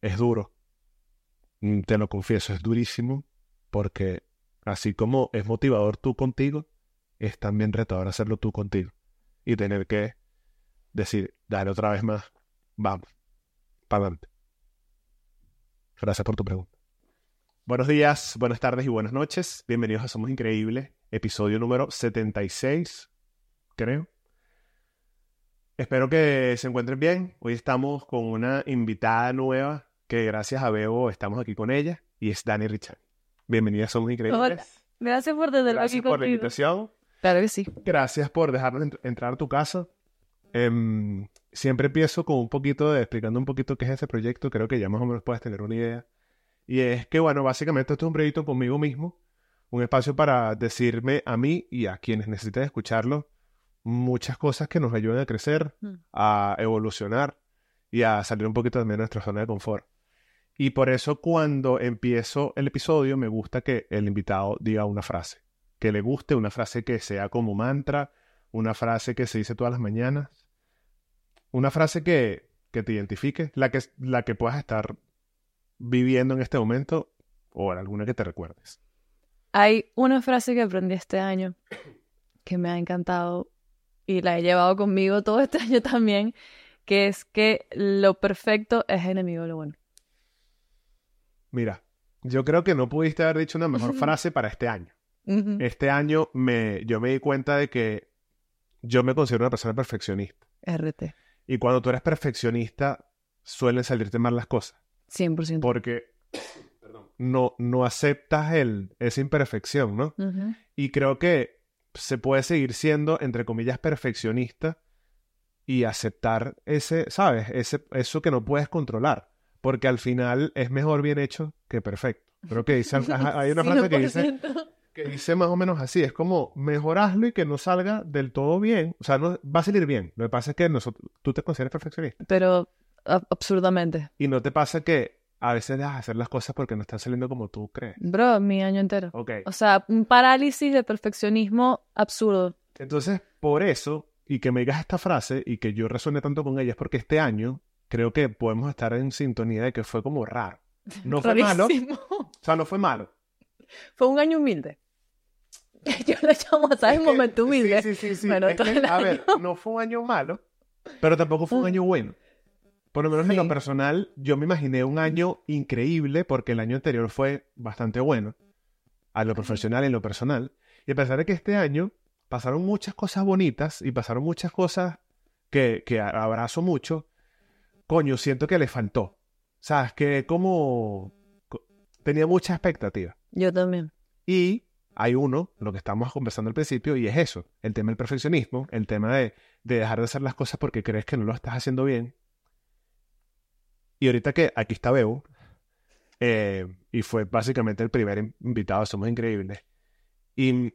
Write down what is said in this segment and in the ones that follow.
es duro. Mm, Te lo confieso, es durísimo porque así como es motivador tú contigo, es también retador hacerlo tú contigo y tener que decir, dale otra vez más, vamos, para adelante. Gracias por tu pregunta. Buenos días, buenas tardes y buenas noches. Bienvenidos a Somos Increíbles, episodio número 76, creo. Espero que se encuentren bien. Hoy estamos con una invitada nueva que gracias a Bebo estamos aquí con ella y es Dani Richard. Bienvenida Somos Increíbles. Hola. Gracias por Gracias aquí por la conmigo. invitación. Claro que sí. Gracias por dejarnos ent- entrar a tu casa. Em, siempre empiezo con un poquito de explicando un poquito qué es este proyecto. Creo que ya más o menos puedes tener una idea. Y es que, bueno, básicamente esto es un proyecto conmigo mismo. Un espacio para decirme a mí y a quienes necesiten escucharlo muchas cosas que nos ayuden a crecer, Mm. a evolucionar y a salir un poquito también de nuestra zona de confort. Y por eso cuando empiezo el episodio me gusta que el invitado diga una frase, que le guste, una frase que sea como mantra, una frase que se dice todas las mañanas, una frase que, que te identifique, la que, la que puedas estar viviendo en este momento o alguna que te recuerdes. Hay una frase que aprendí este año que me ha encantado y la he llevado conmigo todo este año también, que es que lo perfecto es enemigo de lo bueno. Mira, yo creo que no pudiste haber dicho una mejor frase para este año. Este año me, yo me di cuenta de que yo me considero una persona perfeccionista. RT. Y cuando tú eres perfeccionista, suelen salirte mal las cosas. 100%. Porque no, no aceptas el, esa imperfección, ¿no? Y creo que se puede seguir siendo, entre comillas, perfeccionista y aceptar ese, ¿sabes? Ese, eso que no puedes controlar. Porque al final es mejor bien hecho que perfecto. Creo que dice, hay una frase que dice, 100%. que dice más o menos así, es como mejorarlo y que no salga del todo bien. O sea, no, va a salir bien. Lo que pasa es que nosotros, tú te consideras perfeccionista. Pero absurdamente. Y no te pasa que a veces dejas de hacer las cosas porque no están saliendo como tú crees. Bro, mi año entero. Ok. O sea, un parálisis de perfeccionismo absurdo. Entonces, por eso, y que me digas esta frase y que yo resuene tanto con ella, es porque este año creo que podemos estar en sintonía de que fue como raro. No fue malo. O sea, no fue malo. Fue un año humilde. Yo le llamo, ¿sabes? Es que- Momento humilde. Sí, sí, sí. sí. Bueno, Es que, todo el a ver, no fue un año malo, pero tampoco fue un año bueno. Por lo menos en lo personal, yo me imaginé un año increíble porque el año anterior fue bastante bueno, a lo profesional y en lo personal. Y a pesar de que este año pasaron muchas cosas bonitas y pasaron muchas cosas que, que a- abrazo mucho, coño, siento que le faltó. ¿Sabes? Que como co- tenía mucha expectativa. Yo también. Y hay uno, lo que estábamos conversando al principio, y es eso, el tema del perfeccionismo, el tema de, de dejar de hacer las cosas porque crees que no lo estás haciendo bien. Y ahorita que aquí está Bebo, eh, y fue básicamente el primer in- invitado, somos increíbles. Y,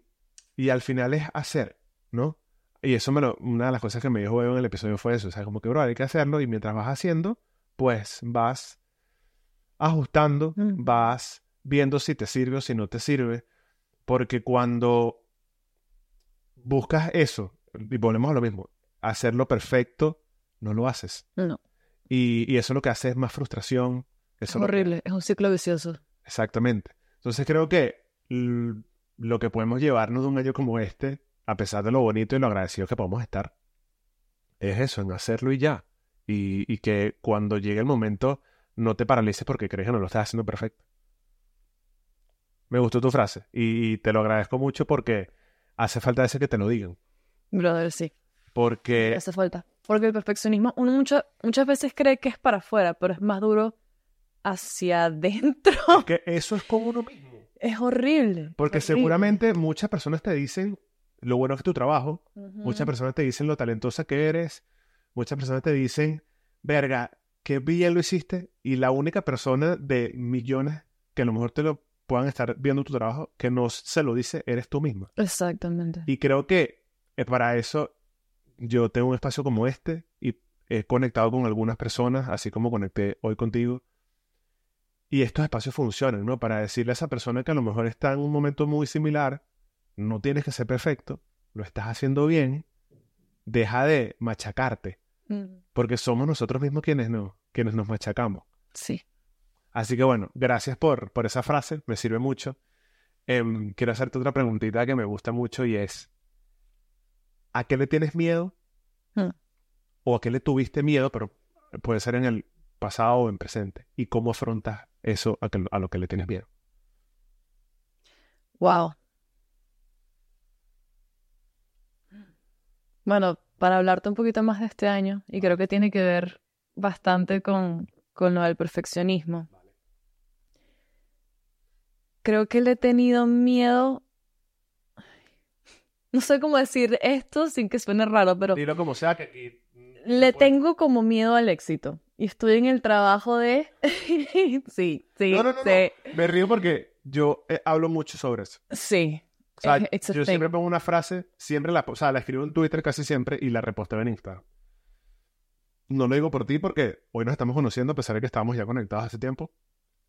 y al final es hacer, ¿no? Y eso me lo, una de las cosas que me dijo en el episodio fue eso, o sea, como que, bro, hay que hacerlo y mientras vas haciendo, pues vas ajustando, Mm. vas viendo si te sirve o si no te sirve, porque cuando buscas eso, y volvemos a lo mismo, hacerlo perfecto, no lo haces. No. Y, y eso lo que hace es más frustración. Es Eso que- horrible. Es un ciclo vicioso. Exactamente. Entonces creo que lo que podemos llevarnos de un año como este, a pesar de lo bonito y lo agradecidos que podemos estar, es eso, en hacerlo y ya. Y, y que cuando llegue el momento no te paralices porque crees que no lo estás haciendo perfecto. Me gustó tu frase y te lo agradezco mucho porque hace falta ese que te lo digan. Brother, sí. Porque Hace falta. Porque el perfeccionismo, uno mucho- muchas veces cree que es para afuera, pero es más duro hacia adentro. es que eso es como uno mismo. Es horrible. Porque horrible. seguramente muchas personas te dicen lo bueno que es tu trabajo. Muchas personas te dicen lo talentosa que eres. Muchas personas te dicen, verga, qué bien lo hiciste. Y la única persona de millones que a lo mejor te lo puedan estar viendo tu trabajo que no se lo dice, eres tú misma. Exactamente. Y creo que eh, para eso yo tengo un espacio como este y he conectado con algunas personas, así como conecté hoy contigo. Y estos espacios funcionan, ¿no? Para decirle a esa persona que a lo mejor está en un momento muy similar, no tienes que ser perfecto, lo estás haciendo bien, deja de machacarte, Mm, porque somos nosotros mismos quienes, no, quienes nos machacamos. Sí. Así que bueno, gracias por, por esa frase, me sirve mucho. Em, quiero hacerte otra preguntita que me gusta mucho y es, ¿a qué le tienes miedo? Hmm. ¿O a qué le tuviste miedo, pero puede ser en el pasado o en presente? ¿Y cómo afrontas eso a, que- a lo que le tienes miedo? Wow. Bueno, para hablarte un poquito más de este año, y creo que tiene que ver bastante con, con lo del perfeccionismo. Creo que le he tenido miedo. No sé cómo decir esto sin que suene raro, pero Dilo como sea que aquí... mm, le tengo como miedo al éxito. Y estoy en el trabajo de... sí, sí, No, no, no, sí, no. Me río porque yo eh, hablo mucho sobre eso. sí. O sea, it's a yo siempre pongo una frase, siempre la, o sea, la escribo en Twitter casi siempre y la reposteo en Instagram. No lo digo por ti porque hoy nos estamos conociendo a pesar de que estábamos ya conectados hace tiempo,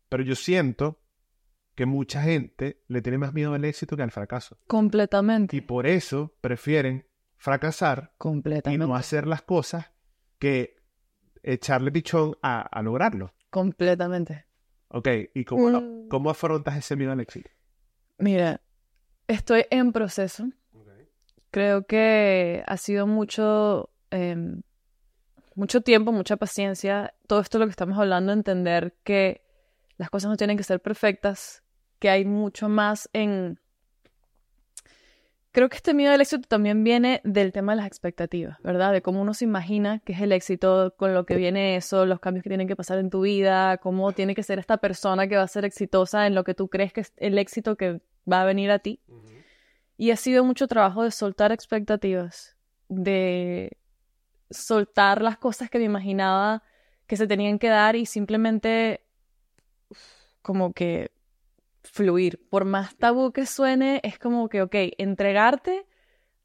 pero yo siento que mucha gente le tiene más miedo al éxito que al fracaso. Completamente. Y por eso prefieren fracasar y Completamente. no hacer las cosas que echarle pichón a, a lograrlo. Completamente. Ok, ¿y cómo, Mm. cómo afrontas ese miedo al éxito? Mira, estoy en proceso. Creo que ha sido mucho, em, mucho tiempo, mucha paciencia. Todo esto lo que estamos hablando, entender que las cosas no tienen que ser perfectas, que hay mucho más en... Creo que este miedo al éxito también viene del tema de las expectativas, ¿verdad? De cómo uno se imagina que es el éxito, con lo que viene eso, los cambios que tienen que pasar en tu vida, cómo tiene que ser esta persona que va a ser exitosa en lo que tú crees que es el éxito que va a venir a ti. Y ha sido mucho trabajo de soltar expectativas, de soltar las cosas que me imaginaba que se tenían que dar y simplemente como que fluir. Por más tabú que suene, es como que, ok, entregarte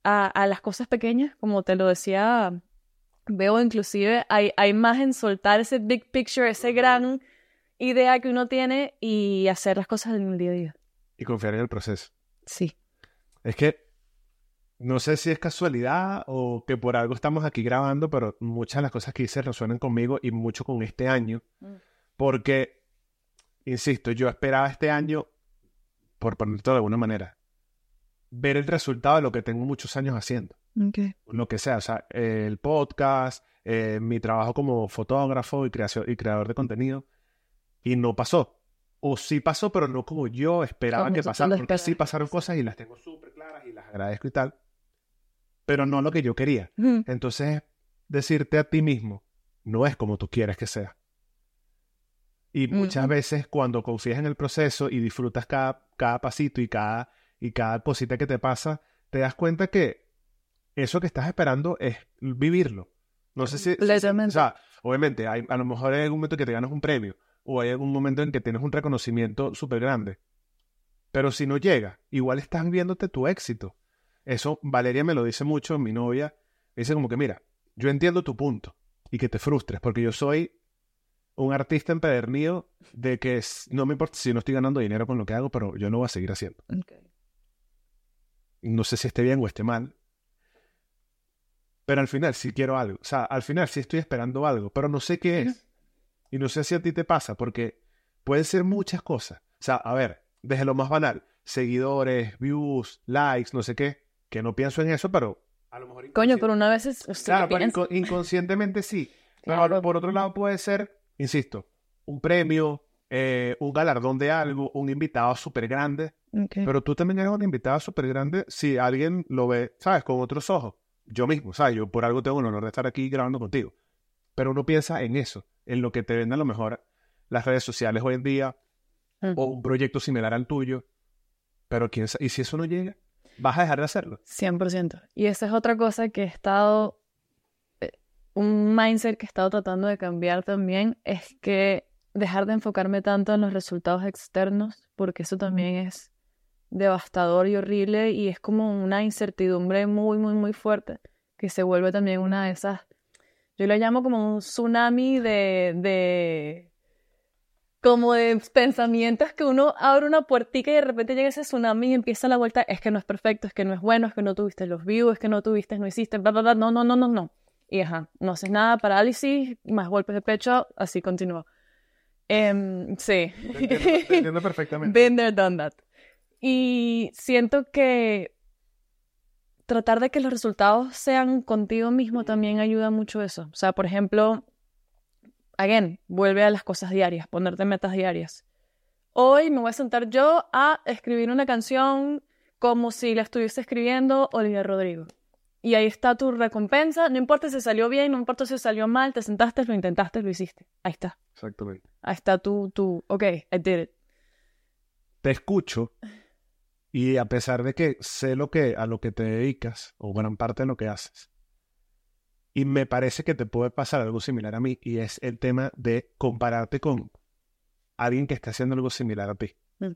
a, a las cosas pequeñas, como te lo decía, veo inclusive, hay, hay más en soltar ese big picture, ese gran idea que uno tiene y hacer las cosas en el día a día. Y confiar en el proceso. Sí. Es que no sé si es casualidad o que por algo estamos aquí grabando, pero muchas de las cosas que hice resuenan conmigo y mucho con este año. Mm. Porque, insisto, yo esperaba este año, por ponerlo de alguna manera, ver el resultado de lo que tengo muchos años haciendo. Okay. Lo que sea, o sea, el podcast, eh, mi trabajo como fotógrafo y, creación, y creador de contenido. Y no pasó. O sí pasó, pero no como yo esperaba Como que pasara. Porque sí pasaron cosas y las tengo súper claras y las agradezco y tal. Pero no lo que yo quería. Entonces, decirte a ti mismo, no es como tú quieres que sea. Y muchas veces cuando confías en el proceso y disfrutas cada, cada pasito y cada, y cada cosita que te pasa, te das cuenta que eso que estás esperando es vivirlo. No sé si... si- si- Completamente. o sea, obviamente, hay, a lo mejor hay algún momento que te ganas un premio o hay algún momento en que tienes un reconocimiento súper grande. Pero si no llega, igual estás viviéndote tu éxito. Eso Valeria me lo dice mucho, mi novia. Dice como que, mira, yo entiendo tu punto y que te frustres, porque yo soy un artista empedernido de que es- no me importa si no estoy ganando dinero con lo que hago, pero yo no voy a seguir haciendo. Okay. No sé si esté bien o esté mal. Pero al final sí quiero algo. O sea, al final sí estoy esperando algo, pero no sé qué es. Y no sé si a ti te pasa, porque pueden ser muchas cosas. O sea, a ver, desde lo más banal, seguidores, views, likes, no sé qué, que no pienso en eso, pero a lo mejor... Coño, pero una vez es... usted Claro, pero inconscientemente sí. Pero por otro lado puede ser, insisto, un premio, eh, un galardón de algo, un invitado súper grande. Okay. Pero tú también eres un invitado súper grande si alguien lo ve, ¿sabes? Con otros ojos. Yo mismo, ¿sabes? Yo por algo tengo el honor de estar aquí grabando contigo. Pero uno piensa en eso, en lo que te venden a lo mejor las redes sociales hoy en día Mm. o un proyecto similar al tuyo. Pero quién sabe, y si eso no llega, vas a dejar de hacerlo. 100%. Y esa es otra cosa que he estado, eh, un mindset que he estado tratando de cambiar también, es que dejar de enfocarme tanto en los resultados externos, porque eso también es devastador y horrible y es como una incertidumbre muy, muy, muy fuerte, que se vuelve también una de esas, yo lo llamo como un tsunami de, de como de pensamientos que uno abre una puertica y de repente llega ese tsunami y empieza la vuelta, es que no es perfecto, es que no es bueno, es que no tuviste los views, es que no tuviste, no hiciste, bla, bla, bla, no, no, no, no, no. Y ajá, no haces nada, parálisis, más golpes de pecho, así continúa. Em, sí. Te entiendo, te entiendo perfectamente. Been there, done that. Y siento que tratar de que los resultados sean contigo mismo también ayuda mucho eso. O sea, por ejemplo, again, vuelve a las cosas diarias, ponerte metas diarias. Hoy me voy a sentar yo a escribir una canción como si la estuviese escribiendo Olivia Rodrigo. Y ahí está tu recompensa, no importa si salió bien, no importa si salió mal, te sentaste, lo intentaste, lo hiciste. Ahí está. Exactamente. Ahí está tu, tu, ok, I did it. Te escucho y a pesar de que sé lo que, a lo que te dedicas, o gran parte de lo que haces, y me parece que te puede pasar algo similar a mí, y es el tema de compararte con alguien que está haciendo algo similar a ti. Mm.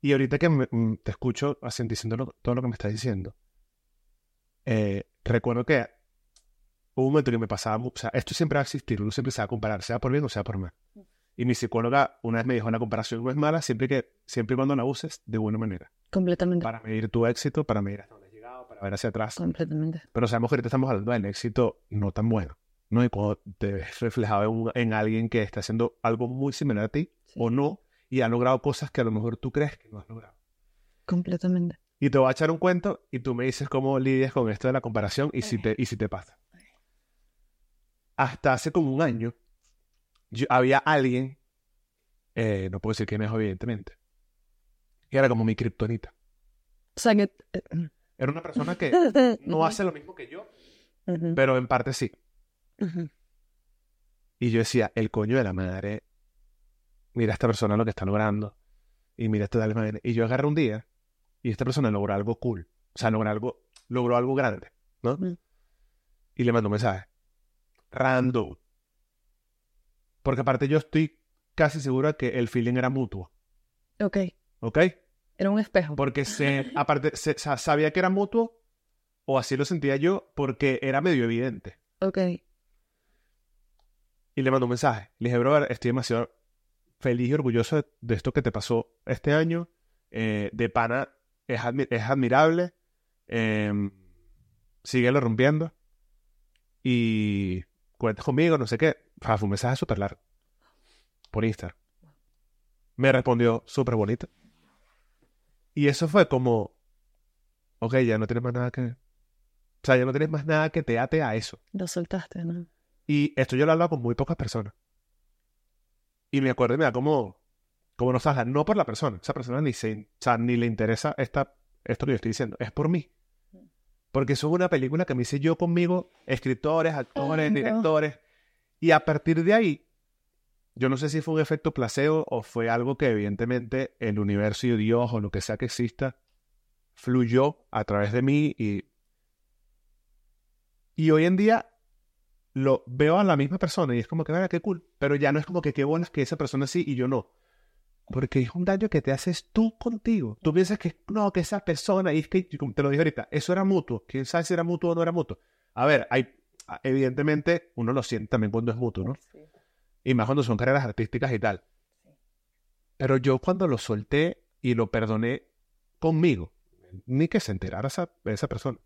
Y ahorita que me- mm, te escucho así, diciendo lo- todo lo que me estás diciendo, eh, recuerdo que hubo un momento que me pasaba, o sea, esto siempre va a existir, uno siempre se va a comparar, sea por bien o sea por mal. Y mi psicóloga una vez me dijo, la comparación no es mala siempre que siempre y cuando la uses de buena manera, Completamente. para medir tu éxito, para medir hasta dónde has llegado, para ver hacia atrás. Completamente. Pero sabemos que ahorita estamos hablando del éxito no tan bueno, ¿no? Y cuando te ves reflejado en, un- en alguien que está haciendo algo muy similar a ti Sí. o no, y ha logrado cosas que a lo mejor tú crees que no has logrado. Completamente. Y te voy a echar un cuento y tú me dices cómo lidias con esto de la comparación y si te, y si te pasa. Hasta hace como un año, yo- había alguien, eh, no puedo decir quién es evidentemente, que era como mi kriptonita. O sea que... Era una persona que no hace lo mismo que yo, pero en parte sí. Y yo decía, el coño de la madre, mira esta persona lo que está logrando. Y mira esta tal. Y yo agarré un día y esta persona logró algo cool. O sea, logró algo, logró algo grande, ¿no? Mm. Y le mandó un mensaje. Random. Porque aparte yo estoy casi seguro de que el feeling era mutuo. Ok. ¿Ok? Era un espejo. Porque se, aparte, se- sabía que era mutuo, o así lo sentía yo, porque era medio evidente. Ok. Y le mandó un mensaje. Le dije, brother, estoy demasiado feliz y orgulloso de, de esto que te pasó este año. Eh, de pana, es, admi- es admirable. Eh, síguelo rompiendo. Y cuentes conmigo, no sé qué. Fue un mensaje súper largo. Por Instagram. Me respondió súper bonito. Y eso fue como, ok, ya no tienes más nada que... O sea, ya no tienes más nada que te ate a eso. Lo soltaste, ¿no? Y esto yo lo he hablado con muy pocas personas. Y me acuerdo y me da como, como nostalgia. No por la persona. Esa persona ni, se, o sea, ni le interesa esta, esto que yo estoy diciendo. Es por mí. Porque eso es una película que me hice yo conmigo, escritores, actores, no. directores. Y a partir de ahí, yo no sé si fue un efecto placebo o fue algo que evidentemente el universo y Dios o lo que sea que exista fluyó a través de mí y... Y hoy en día lo veo a la misma persona y es como que, vaya, qué cool. Pero ya no es como que qué bolas que esa persona sí y yo no. Porque es un daño que te haces tú contigo. Tú piensas que no, que esa persona, y es que, como te lo dije ahorita, eso era mutuo. ¿Quién sabe si era mutuo o no era mutuo? A ver, hay, evidentemente uno lo siente también cuando es mutuo, ¿no? Y más cuando son carreras artísticas y tal. Pero yo cuando lo solté y lo perdoné conmigo, ni que se enterara esa, esa persona,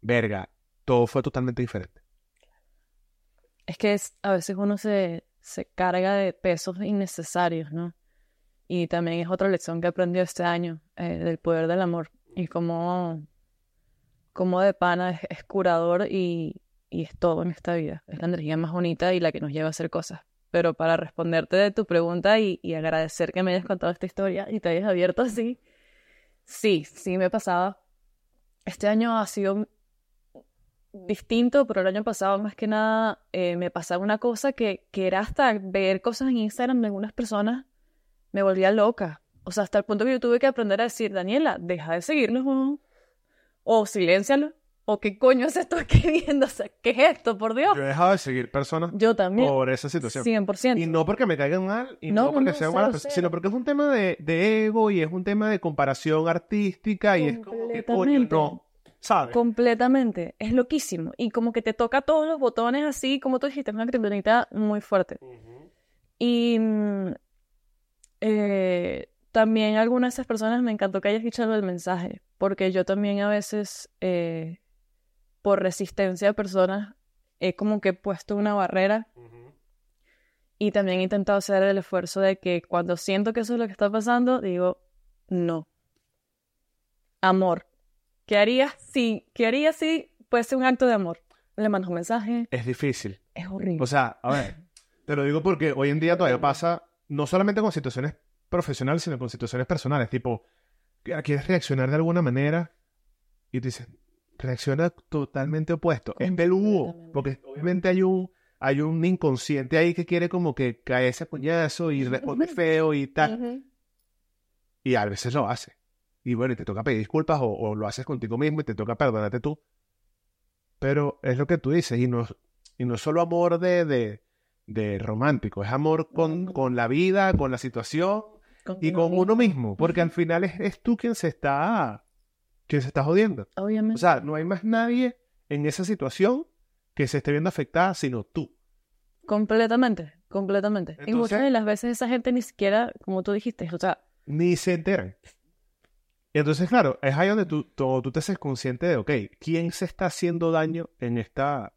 verga, todo fue totalmente diferente. Es que es, a veces uno se, se carga de pesos innecesarios, ¿no? Y también es otra lección que aprendí este año, eh, del poder del amor. Y cómo, cómo de pana es, es curador y, y es todo en esta vida. Es la energía más bonita y la que nos lleva a hacer cosas. Pero para responderte de tu pregunta y, y agradecer que me hayas contado esta historia y te hayas abierto así, sí, sí me pasaba. Este año ha sido distinto, pero el año pasado más que nada eh, me pasaba una cosa que, que era hasta ver cosas en Instagram de algunas personas me volvía loca. O sea, hasta el punto que yo tuve que aprender a decir, Daniela, deja de seguirlos, weón. o siléncialo, o qué coño es esto escribiendo, o sea, ¿qué es esto, por Dios? Yo he dejado de seguir personas Yo también, por esa situación. 100%. Y no porque me caigan mal, y No, no, porque no, sean malas personas, sino porque es un tema de, de ego y es un tema de comparación artística y es como que coño, no, ¿sabes? Completamente, es loquísimo. Y como que te toca todos los botones así, como tú dijiste, es una kriptonita muy fuerte. Y mm, eh, también algunas de esas personas me encantó que hayas dicho el mensaje, porque yo también a veces, eh, por resistencia de personas, he como que puesto una barrera. Y también he intentado hacer el esfuerzo de que cuando siento que eso es lo que está pasando, digo, no. Amor. ¿Qué harías si, qué harías si puede ser un acto de amor? Le mandas un mensaje. Es difícil. Es horrible. O sea, a ver, te lo digo porque hoy en día todavía pasa, no solamente con situaciones profesionales, sino con situaciones personales. Tipo, quieres reaccionar de alguna manera y te dices, reacciona totalmente opuesto. Es peludo, porque obviamente hay un, hay un inconsciente ahí que quiere como que caerse a coñazo y responde feo y tal. Ujú. Y a veces lo hace. Y bueno, y te toca pedir disculpas o, o lo haces contigo mismo y te toca perdonarte tú. Pero es lo que tú dices, y no, y no es solo amor de, de, de romántico, es amor con, con la vida, con la situación y con uno mismo, porque al final es, es tú quien se está quien se está jodiendo. Obviamente. O sea, no hay más nadie en esa situación que se esté viendo afectada, sino tú. completamente, completamente. y Entonces- muchas de las veces esa gente ni siquiera, como tú dijiste, o sea, Ni se enteran. Y entonces, claro, es ahí donde tú, tú, tú te haces consciente de, ok, ¿quién se está haciendo daño en esta,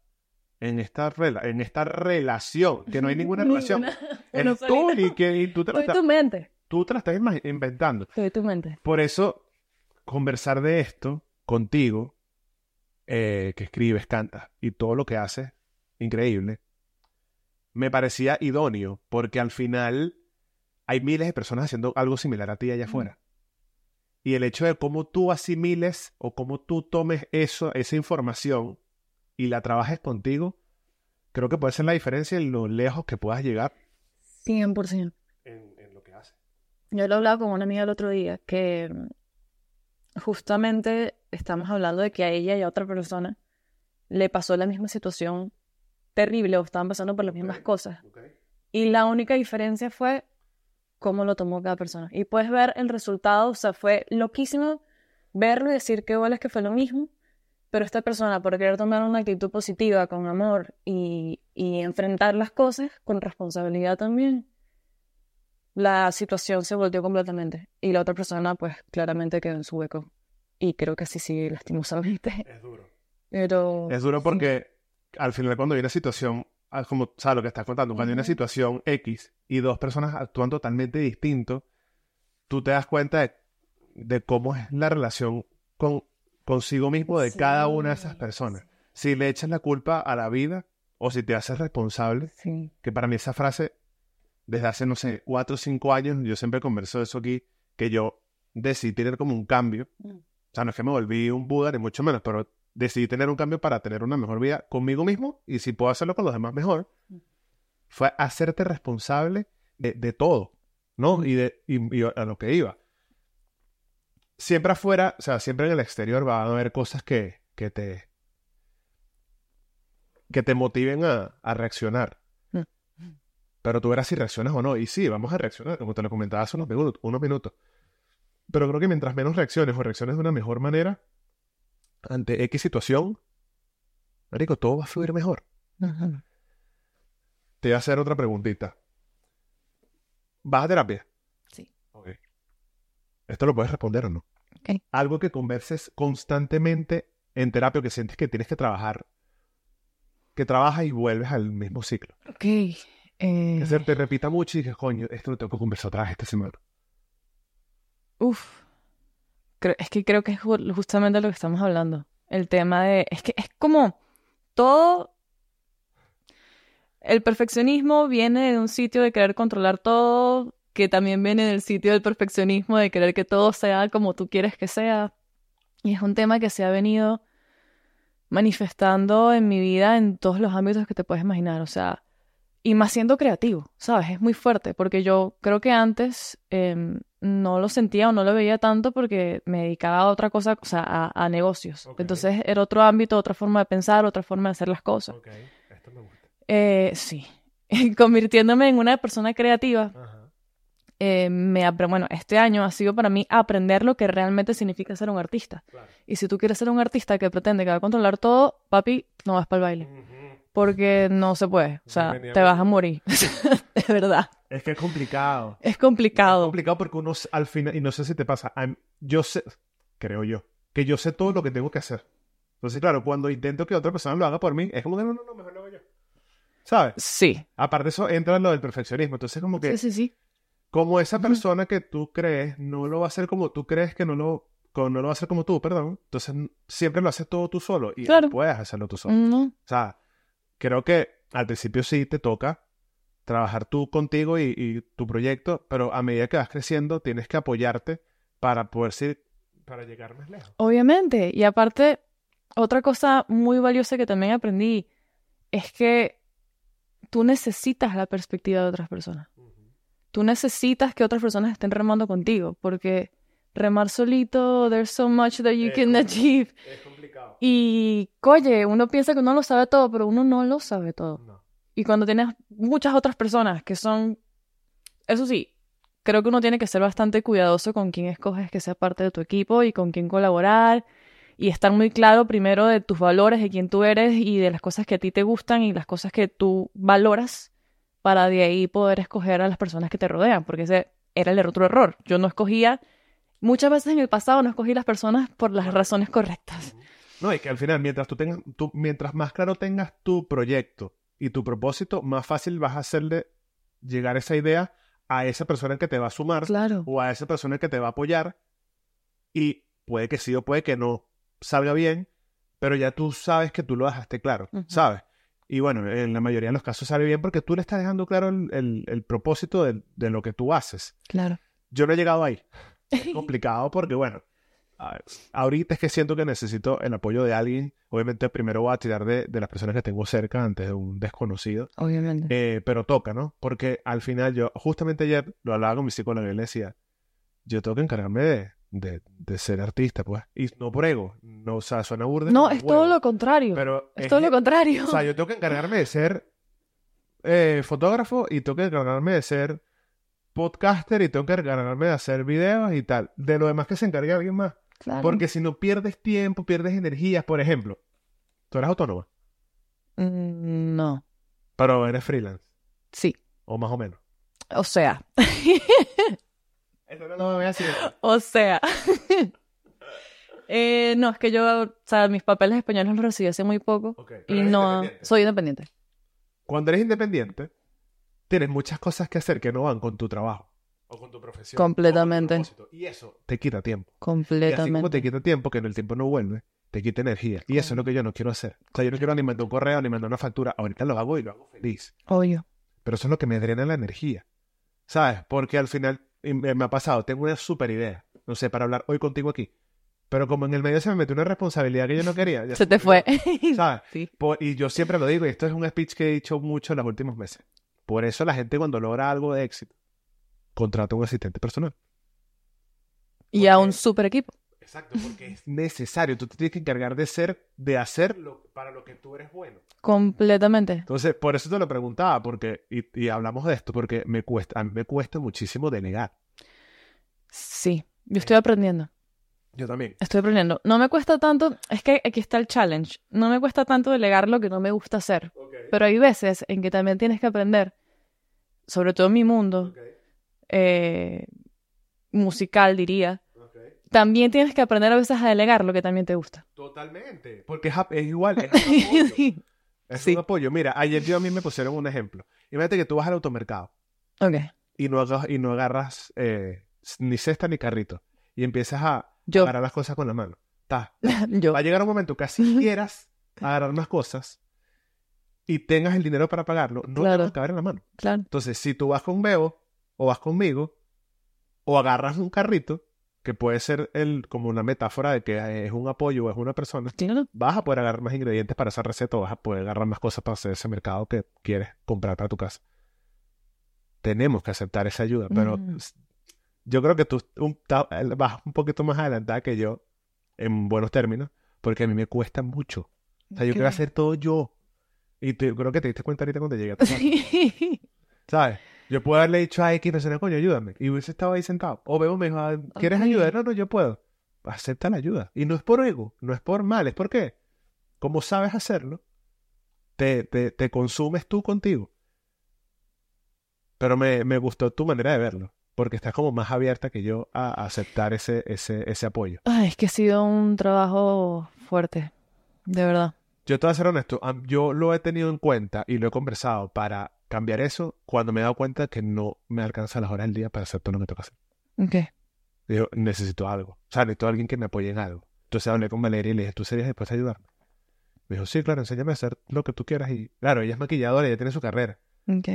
en esta, rela- en esta relación? Que no hay ninguna relación. Eres tú y, que, y tú, te la Soy tu mente. tú te la estás inventando. Soy tu mente. Por eso, conversar de esto contigo, eh, que escribes, cantas y todo lo que haces, increíble, me parecía idóneo, porque al final hay miles de personas haciendo algo similar a ti allá afuera. Y el hecho de cómo tú asimiles o cómo tú tomes eso, esa información y la trabajes contigo, creo que puede ser la diferencia en lo lejos que puedas llegar 100%. en, en lo que haces. Yo lo hablaba con una amiga el otro día que justamente estamos hablando de que a ella y a otra persona le pasó la misma situación terrible o estaban pasando por las mismas cosas. Y la única diferencia fue cómo lo tomó cada persona. Y puedes ver el resultado, o sea, fue loquísimo verlo y decir que igual es que fue lo mismo, pero esta persona por querer tomar una actitud positiva, con amor y, y enfrentar las cosas con responsabilidad también, la situación se volteó completamente. Y la otra persona, pues, claramente quedó en su hueco. Y creo que así sigue lastimosamente. Es duro. Pero... Es duro porque al final cuando hay una situación, ah, como sabes lo que estás contando, cuando hay una situación X y dos personas actúan totalmente distinto, tú te das cuenta de, de cómo es la relación con consigo mismo de cada una de esas Sí, personas. Si le echas la culpa a la vida o si te haces responsable, Sí. que para mí esa frase, desde hace, no sé, cuatro o cinco años, yo siempre converso de eso aquí, que yo decidí tener como un cambio. Mm. O sea, no es que me volví un Buda, ni mucho menos, pero decidí tener un cambio para tener una mejor vida conmigo mismo y si puedo hacerlo con los demás mejor. Fue hacerte responsable de, de todo, ¿no? Y, de, y, y a lo que iba. Siempre afuera, o sea, siempre en el exterior va a haber cosas que, que te que te motiven a, a reaccionar. Pero tú verás si reaccionas o no. Y sí, vamos a reaccionar, como te lo comentaba hace unos minutos. Unos minutos. Pero creo que mientras menos reacciones o reacciones de una mejor manera ante X situación, Marico, todo va a fluir mejor. Ujú. Te voy a hacer otra preguntita. ¿Vas a terapia? Sí. Ok. Esto lo puedes responder o no. Ok. Algo que converses constantemente en terapia que sientes que tienes que trabajar. Que trabajas y vuelves al mismo ciclo. Ok. eh, Que se te repita mucho y dices, coño, esto lo tengo que conversar otra vez esta semana. Es que creo que es ju- justamente lo que estamos hablando. El tema de. Es que es como todo. El perfeccionismo viene de un sitio de querer controlar todo, que también viene del sitio del perfeccionismo de querer que todo sea como tú quieres que sea. Y es un tema que se ha venido manifestando en mi vida en todos los ámbitos que te puedes imaginar. O sea, y más siendo creativo, ¿sabes? Es muy fuerte, porque yo creo que antes em, no lo sentía o no lo veía tanto porque me dedicaba a otra cosa, o sea, a, a negocios. Entonces era otro ámbito, otra forma de pensar, otra forma de hacer las cosas. Ok, esto me gusta. Eh, sí, convirtiéndome en una persona creativa, Ajá. eh, me bueno, este año ha sido para mí aprender lo que realmente significa ser un artista. Claro. Y si tú quieres ser un artista que pretende que va a controlar todo, papi, no vas para el baile. Porque no se puede. O sea, te vas a morir. de verdad. Es que es complicado. Es Es complicado. complicado porque uno al final, y no sé si te pasa, yo sé, creo yo, que yo sé todo lo que tengo que hacer. Entonces, claro, cuando intento que otra persona lo haga por mí, es como que no, no, no, mejor lo hago yo. ¿sabes? Sí. Aparte de eso, entra lo del perfeccionismo. Entonces, como que, Sí, sí, sí. como esa persona que tú crees no lo va a hacer como tú crees que no lo, no lo va a hacer como tú, perdón. Entonces, siempre lo haces todo tú solo y Claro. puedes hacerlo tú solo. No. O sea, creo que al principio sí te toca trabajar tú contigo y, y tu proyecto, pero a medida que vas creciendo tienes que apoyarte para poder ser, para llegar más lejos. Obviamente. Y aparte, otra cosa muy valiosa que también aprendí es que tú necesitas la perspectiva de otras personas. Tú necesitas que otras personas estén remando contigo, porque remar solito, there's so much that you Es can complicado. achieve. Y, oye, uno piensa que uno lo sabe todo, pero uno no lo sabe todo. No. Y cuando tienes muchas otras personas que son, eso sí, creo que uno tiene que ser bastante cuidadoso con quién escoges que sea parte de tu equipo y con quién colaborar y estar muy claro primero de tus valores, de quién tú eres y de las cosas que a ti te gustan y las cosas que tú valoras para de ahí poder escoger a las personas que te rodean, porque ese era el otro error. Yo no escogía, muchas veces en el pasado no escogí las personas por las razones correctas. No, y que al final, mientras tú tengas, tú, mientras más claro tengas tu proyecto y tu propósito, más fácil vas a hacerle llegar esa idea a esa persona que te va a sumar Claro. o a esa persona que te va a apoyar y puede que sí o puede que no salga bien, pero ya tú sabes que tú lo dejaste claro. ¿sabes? Y bueno, en la mayoría de los casos sale bien porque tú le estás dejando claro el, el- el propósito de, de lo que tú haces. Claro. Yo no he llegado ahí. Es complicado porque, bueno, a- ahorita es que siento que necesito el apoyo de alguien. Obviamente primero voy a tirar de, de las personas que tengo cerca antes de un desconocido. Obviamente. Eh, pero toca, ¿no? Porque al final yo, justamente ayer lo hablaba con mi psicóloga y le decía, yo tengo que encargarme de, de, de ser artista, pues. Y no por ego, no, o sea, suena burda. No, es huevo, todo lo contrario. Pero es es todo lo contrario. O sea, yo tengo que encargarme de ser eh, fotógrafo y tengo que encargarme de ser podcaster y tengo que encargarme de hacer videos y tal. De lo demás que se encargue alguien más. Claro. Porque si no pierdes tiempo, pierdes energías, por ejemplo. Tú eres autónoma, Mm, No, pero eres freelance, sí. o más o menos. O sea, Eso no lo voy a decir. o sea. Eh, no, es que yo, o sea, mis papeles españoles los recibí hace muy poco y no independiente. soy independiente. Cuando eres independiente, tienes muchas cosas que hacer que no van con tu trabajo o con tu profesión. Completamente. Y eso te quita tiempo. Y así como Completamente. te quita tiempo, que en el tiempo no vuelve, te quita energía. Y eso es lo que yo no quiero hacer. O sea, yo no quiero ni mandar un correo ni mandar una factura. Ahorita lo hago y lo hago feliz. Obvio. Pero eso es lo que me drena la energía. ¿Sabes? Porque al final y me, me ha pasado, tengo una super idea, no sé, para hablar hoy contigo aquí. Pero como en el medio se me metió una responsabilidad que yo no quería. ya Se te fue. ¿Sabes? Sí. Por- y yo siempre lo digo, y esto es un speech que he dicho mucho en los últimos meses. Por eso la gente cuando logra algo de éxito, contrata un asistente personal. Y a un super equipo. Exacto, porque es necesario. Tú te tienes que encargar de ser, de hacer lo, para lo que tú eres bueno. Completamente. Entonces, por eso te lo preguntaba, porque, y, y hablamos de esto, porque me cuesta, a mí me cuesta muchísimo delegar. Sí. Yo estoy aprendiendo. Yo también. Estoy aprendiendo. No me cuesta tanto, es que aquí está el challenge. No me cuesta tanto delegar lo que no me gusta hacer. Pero hay veces en que también tienes que aprender, sobre todo en mi mundo, eh, musical diría, también tienes que aprender a veces a delegar lo que también te gusta. Totalmente. Porque es, igual, es un apoyo. Es Sí. un apoyo. Mira, ayer yo a mí me pusieron un ejemplo. Imagínate que tú vas al automercado y no, agarras, y no agarras eh, ni cesta ni carrito y empiezas a Yo, agarrar las cosas con la mano. Ta, yo. Va a llegar un momento que así quieras agarrar más cosas y tengas el dinero para pagarlo, no te Claro. va a caber en la mano. Claro. Entonces, si tú vas con Bebo o vas conmigo o agarras un carrito, que puede ser el, como una metáfora de que es un apoyo o es una persona, Claro. vas a poder agarrar más ingredientes para esa receta o vas a poder agarrar más cosas para hacer ese mercado que quieres comprar para tu casa. Tenemos que aceptar esa ayuda, pero Mm. yo creo que tú un- ta- vas un poquito más adelantada que yo en buenos términos, porque a mí me cuesta mucho. O sea, yo quiero hacer todo yo. Y te- creo que te diste cuenta ahorita cuando llegué a tu casa. ¿sabes? Yo puedo haberle dicho a X persona, coño, ayúdame. Y hubiese estado ahí sentado. O Bebo me dijo, "Ah, ¿quieres Ok. ayuda? No, no, yo puedo. Acepta la ayuda. Y no es por ego, no es por mal, es porque, como sabes hacerlo, te, te, te consumes tú contigo. Pero me, me gustó tu manera de verlo, porque estás como más abierta que yo a, aceptar ese, ese, ese apoyo. Ay, es que ha sido un trabajo fuerte, de verdad. Yo te voy a ser honesto, yo lo he tenido en cuenta y lo he conversado para cambiar eso cuando me he dado cuenta que no me alcanza las horas del día para hacer todo lo que tengo que hacer. Ok. Digo, necesito algo. O sea, necesito a alguien que me apoye en algo. Entonces hablé con Valeria y le dije, ¿tú serías después de ayudarme? Me dijo, sí, claro, enséñame a hacer lo que tú quieras. Y claro, ella es maquilladora, ella tiene su carrera. Ok.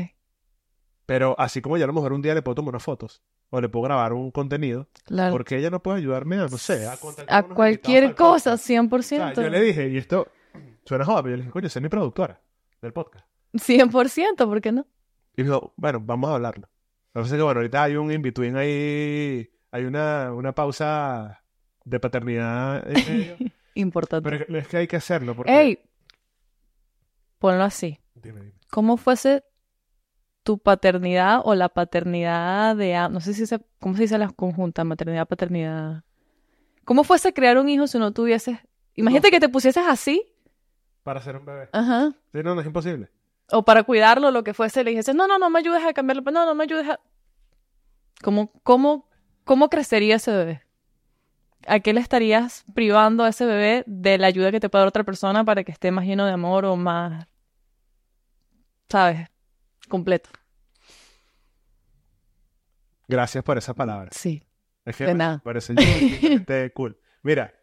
Pero así como yo a lo mejor un día le puedo tomar unas fotos o le puedo grabar un contenido, Claro. porque ella no puede ayudarme a, no sé, a cualquier cosa, podcast. 100%. O sea, yo le dije, y esto suena joven, pero yo le dije, coño, sé mi productora del podcast. 100%, ¿por qué no? Y dijo, bueno, vamos a hablarlo. Lo que pasa es que, bueno, ahorita hay un in-between ahí, hay una, una pausa de paternidad en medio. Importante. pero es que hay que hacerlo porque... ¡Ey! Ponlo así. Dime, dime. ¿Cómo fuese tu paternidad o la paternidad de... No sé si se... ¿Cómo se dice la conjunta? Maternidad, paternidad. ¿Cómo fuese crear un hijo si no tuvieses... Imagínate que te pusieses así. Para ser un bebé. Ajá. Sí, no, no es imposible. O para cuidarlo, lo que fuese, le dijese, no, no, no me ayudes a cambiarlo. No, no me ayudes a... ¿Cómo, cómo, cómo crecería ese bebé? ¿A qué le estarías privando a ese bebé de la ayuda que te puede dar otra persona para que esté más lleno de amor o más, ¿sabes? Completo. Gracias por esa palabra. Sí. Es que De me nada. parece cool. Mira,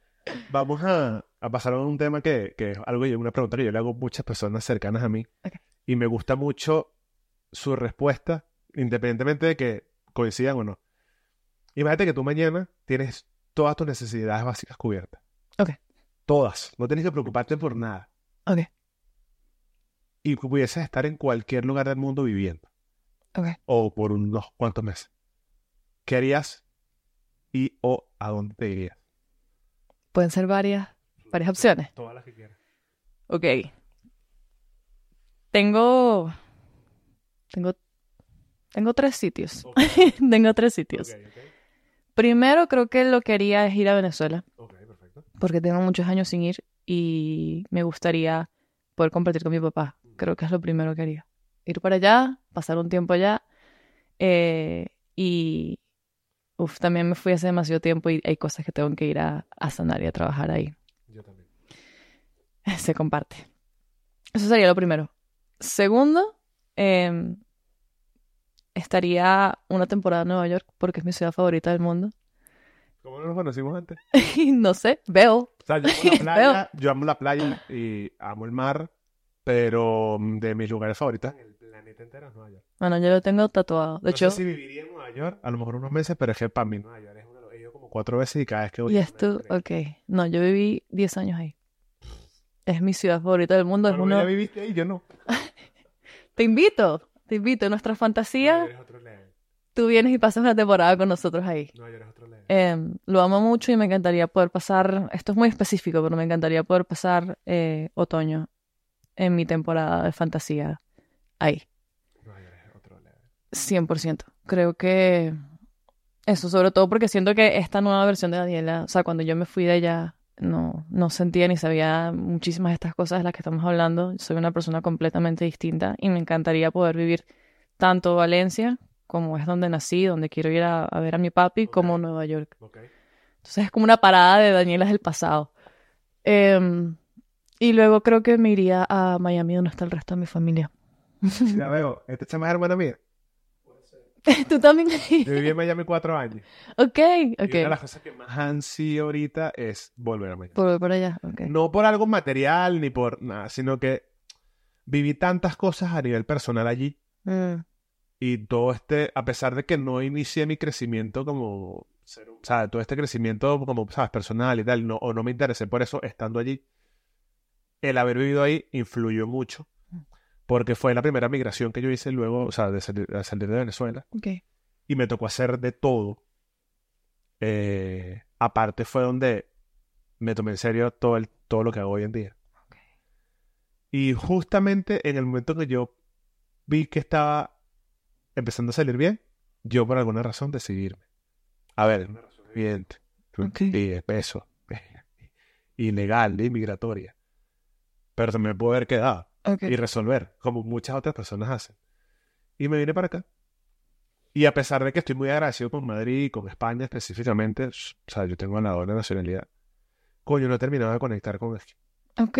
vamos a, a pasar a un tema que, que es algo, una pregunta que yo le hago a muchas personas cercanas a mí. Y me gusta mucho su respuesta, independientemente de que coincidan o no. Imagínate que tú mañana tienes todas tus necesidades básicas cubiertas. Ok. Todas. No tienes que preocuparte por nada. Ok. Y pudieses estar en cualquier lugar del mundo viviendo. Ok. O por unos cuantos meses. ¿Qué harías? Y o a dónde te irías. Pueden ser varias, varias opciones. Todas las que quieras. Ok. Tengo. Tengo. Tengo tres sitios. Tengo tres sitios. Primero, creo que lo que haría es ir a Venezuela, Ok, perfecto. porque tengo muchos años sin ir y me gustaría poder compartir con mi papá. Creo que es lo primero que haría. Ir para allá, pasar un tiempo allá eh, y. Uf, también me fui hace demasiado tiempo y hay cosas que tengo que ir a, a sanar y a trabajar ahí. Se comparte. Eso sería lo primero. Segundo, em, estaría una temporada en Nueva York porque es mi ciudad favorita del mundo. ¿Cómo no nos conocimos antes? No sé, veo. O sea, yo amo la playa, yo amo la playa y amo el mar, pero mm, de mis lugares favoritos en el planeta entero es Nueva York. Bueno, yo lo tengo tatuado. De No hecho, sé si viviría en Nueva York, a lo mejor unos meses, pero es que para mí Nueva York es uno de los... He ido como cuatro veces y cada vez que voy... y es experiencia. ok. No, yo viví 10 años ahí. Es mi ciudad favorita del mundo. Es Pero uno... ya viviste ahí, yo no. Te invito, te invito. Nuestra fantasía, es otro level. tú vienes y pasas una temporada con nosotros ahí. Nueva York es otro level. Em, lo amo mucho y me encantaría poder pasar, esto es muy específico, pero me encantaría poder pasar eh, otoño en mi temporada de fantasía ahí, Nueva York es otro level. 100%. Creo que eso, sobre todo porque siento que esta nueva versión de Daniela, o sea, cuando yo me fui de ella, no, no sentía ni sabía muchísimas de estas cosas de las que estamos hablando. Soy una persona completamente distinta y me encantaría poder vivir tanto Valencia, como es donde nací, donde quiero ir a, a ver a mi papi, como. Nueva York. Entonces es como una parada de Danielas del pasado. Em, y luego creo que me iría a Miami, donde está el resto de mi familia. Ya veo, esta chama es hermana mía. Tú también. Yo viví en Miami cuatro años. ok, Y una de ok. las cosas que más ansío ahorita es volver a Miami. Por, por allá, ok. No por algo material ni por nada, sino que viví tantas cosas a nivel personal allí Mm, y todo este, a pesar de que no inicié mi crecimiento como, ser o sea, todo este crecimiento como, sabes, personal y tal, no, o no me interesé por eso estando allí, el haber vivido ahí influyó mucho porque fue la primera migración que yo hice luego, o sea, de salir, de salir de Venezuela y me tocó hacer de todo. Eh, aparte fue donde me tomé en serio todo, el, todo lo que hago hoy en día. Y justamente en el momento que yo vi que estaba empezando a salir bien, yo por alguna razón decidí irme. A ver, evidente. Ok. Y es eso. Ilegal, inmigratoria. Pero también me puedo haber quedado ok. y resolver, como muchas otras personas hacen. Y me vine para acá. Y a pesar de que estoy muy agradecido con Madrid y con España específicamente, o sea, yo tengo la doble nacionalidad, coño, no he terminado de conectar con, Ok.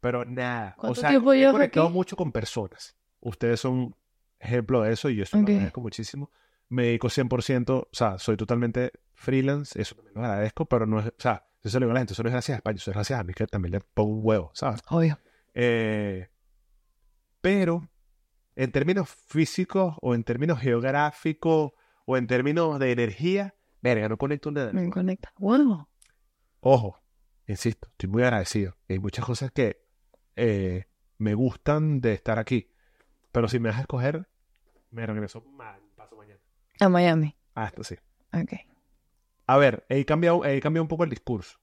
pero nada. O ¿Cuánto sea, tiempo he conectado aquí? mucho con personas. Ustedes son ejemplo de eso y yo eso lo Ok. agradezco muchísimo. Me dedico 100%, o sea, soy totalmente freelance, eso también lo agradezco, pero no es, o sea, yo se lo digo a la gente, eso no es gracias a España, eso es gracias a mí que también le pongo un huevo, ¿sabes? Obvio. Eh, pero en términos físicos o en términos geográficos o en términos de energía, verga, no conecto nada. Me conecta. Wow. Ojo, insisto, estoy muy agradecido. Hay muchas cosas que eh, me gustan de estar aquí. Pero si me vas a escoger, me regreso ma- paso mañana. A Miami. Ah, esto sí. Ok. A ver, he cambiado, he cambiado un poco el discurso.